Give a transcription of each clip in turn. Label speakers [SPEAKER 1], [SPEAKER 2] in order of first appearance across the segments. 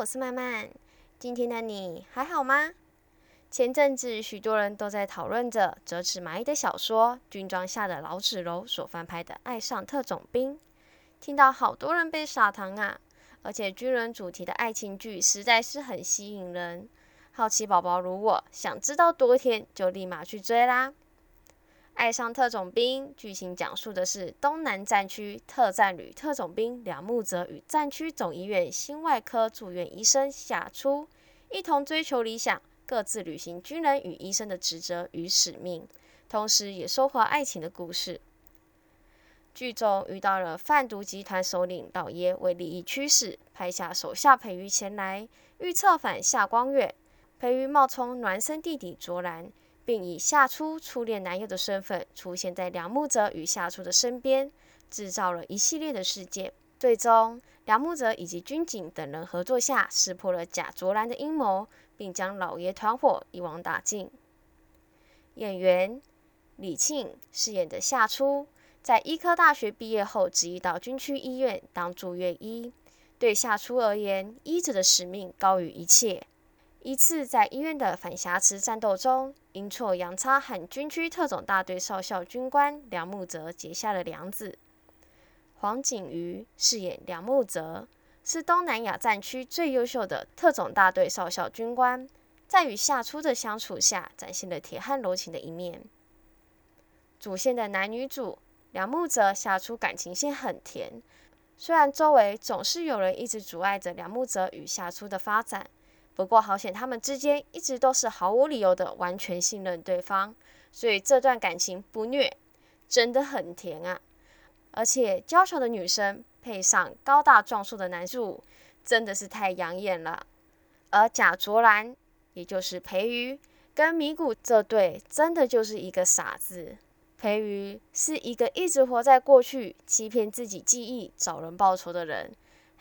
[SPEAKER 1] 我是曼曼。今天的你还好吗？前阵子许多人都在讨论着折纸蚂蚁的小说《军装下的老纸楼》所翻拍的《爱上特种兵》，听到好多人被撒糖啊！而且军人主题的爱情剧实在是很吸引人，好奇宝宝如我想知道多甜，就立马去追啦！爱上特种兵剧情讲述的是东南战区特战旅特种兵梁木泽与战区总医院心外科住院医生夏初一同追求理想，各自履行军人与医生的职责与使命，同时也收获爱情的故事。剧中遇到了贩毒集团首领老爷为利益驱使，派下手下裴瑜前来预策反夏光月，裴瑜冒充孪生弟弟卓然。并以夏初初恋男友的身份出现在梁木泽与夏初的身边，制造了一系列的事件。最终，梁木泽以及军警等人合作下，识破了贾卓兰的阴谋，并将老爷团伙一网打尽。演员李沁饰演的夏初，在医科大学毕业后，执意到军区医院当住院医。对夏初而言，医者的使命高于一切。一次在医院的反瑕疵战斗中，阴错阳差和军区特种大队少校军官梁木泽结下了梁子。黄景瑜饰演梁木泽，是东南亚战区最优秀的特种大队少校军官，在与夏初的相处下，展现了铁汉柔情的一面。主线的男女主梁木泽、夏初感情线很甜，虽然周围总是有人一直阻碍着梁木泽与夏初的发展。不过好险，他们之间一直都是毫无理由的完全信任对方，所以这段感情不虐，真的很甜啊！而且娇小的女生配上高大壮硕的男主，真的是太养眼了。而贾卓兰，也就是裴瑜跟米谷这对，真的就是一个傻子。裴瑜是一个一直活在过去，欺骗自己记忆，找人报仇的人。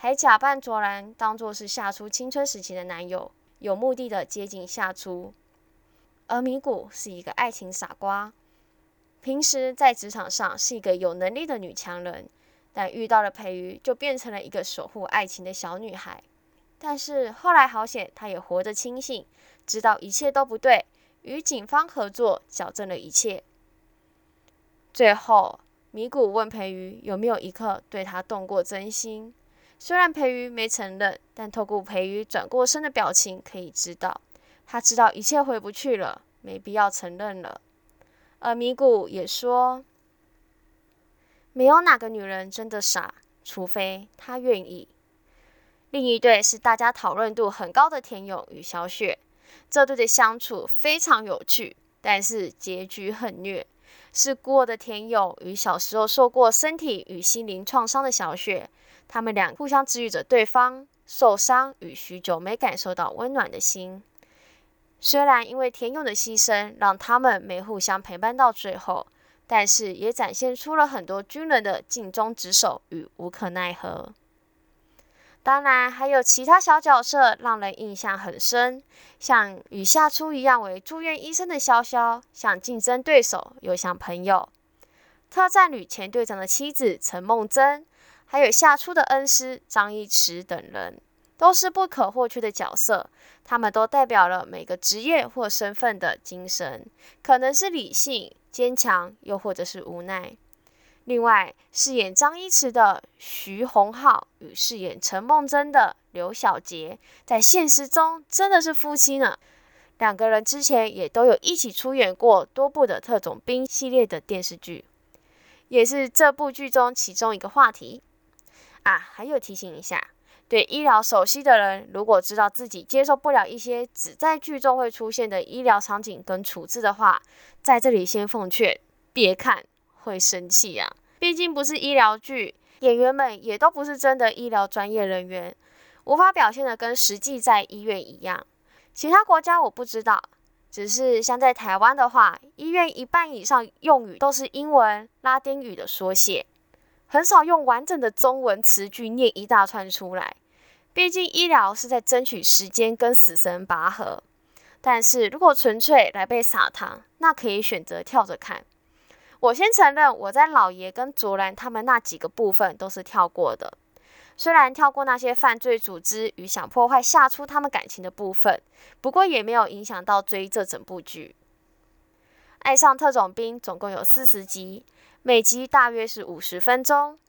[SPEAKER 1] 还假扮卓然当作是夏初青春时期的男友，有目的的接近夏初。而米谷是一个爱情傻瓜，平时在职场上是一个有能力的女强人，但遇到了裴瑜就变成了一个守护爱情的小女孩。但是后来好险，她也活得清醒，知道一切都不对，与警方合作矫正了一切。最后，米谷问裴瑜有没有一刻对他动过真心。虽然裴瑜没承认，但透过裴瑜转过身的表情，可以知道，他知道一切回不去了，没必要承认了。而米谷也说，没有哪个女人真的傻，除非她愿意。另一对是大家讨论度很高的田勇与小雪，这对的相处非常有趣，但是结局很虐，是孤儿的田勇与小时候受过身体与心灵创伤的小雪。他们俩互相治愈着对方受伤与许久没感受到温暖的心。虽然因为田勇的牺牲让他们没互相陪伴到最后，但是也展现出了很多军人的尽忠职守与无可奈何。当然，还有其他小角色让人印象很深，像与夏初一样为住院医生的潇潇，像竞争对手又像朋友。特战旅前队长的妻子陈梦真。还有夏初的恩师张一驰等人，都是不可或缺的角色。他们都代表了每个职业或身份的精神，可能是理性、坚强，又或者是无奈。另外，饰演张一驰的徐宏浩与饰演陈梦真的刘晓杰，在现实中真的是夫妻呢。两个人之前也都有一起出演过多部的特种兵系列的电视剧，也是这部剧中其中一个话题。啊，还有提醒一下，对医疗熟悉的人，如果知道自己接受不了一些只在剧中会出现的医疗场景跟处置的话，在这里先奉劝，别看，会生气啊。毕竟不是医疗剧，演员们也都不是真的医疗专业人员，无法表现的跟实际在医院一样。其他国家我不知道，只是像在台湾的话，医院一半以上用语都是英文、拉丁语的缩写。很少用完整的中文词句念一大串出来，毕竟医疗是在争取时间跟死神拔河。但是如果纯粹来被撒糖，那可以选择跳着看。我先承认，我在老爷跟卓然他们那几个部分都是跳过的。虽然跳过那些犯罪组织与想破坏吓出他们感情的部分，不过也没有影响到追这整部剧。《爱上特种兵》总共有四十集，每集大约是五十分钟。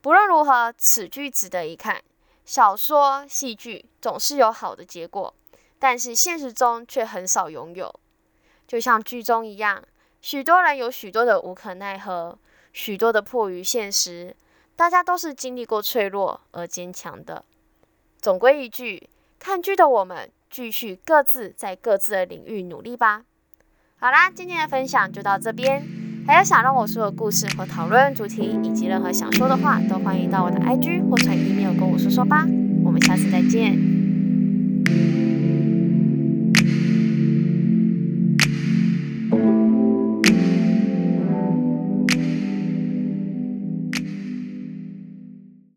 [SPEAKER 1] 不论如何，此剧值得一看。小说、戏剧总是有好的结果，但是现实中却很少拥有。就像剧中一样，许多人有许多的无可奈何，许多的迫于现实。大家都是经历过脆弱而坚强的。总归一句，看剧的我们继续各自在各自的领域努力吧。好啦，今天的分享就到这边。还有想让我说的故事和讨论主题，以及任何想说的话，都欢迎到我的 IG 或传 email 跟我说说吧。我们下次再见。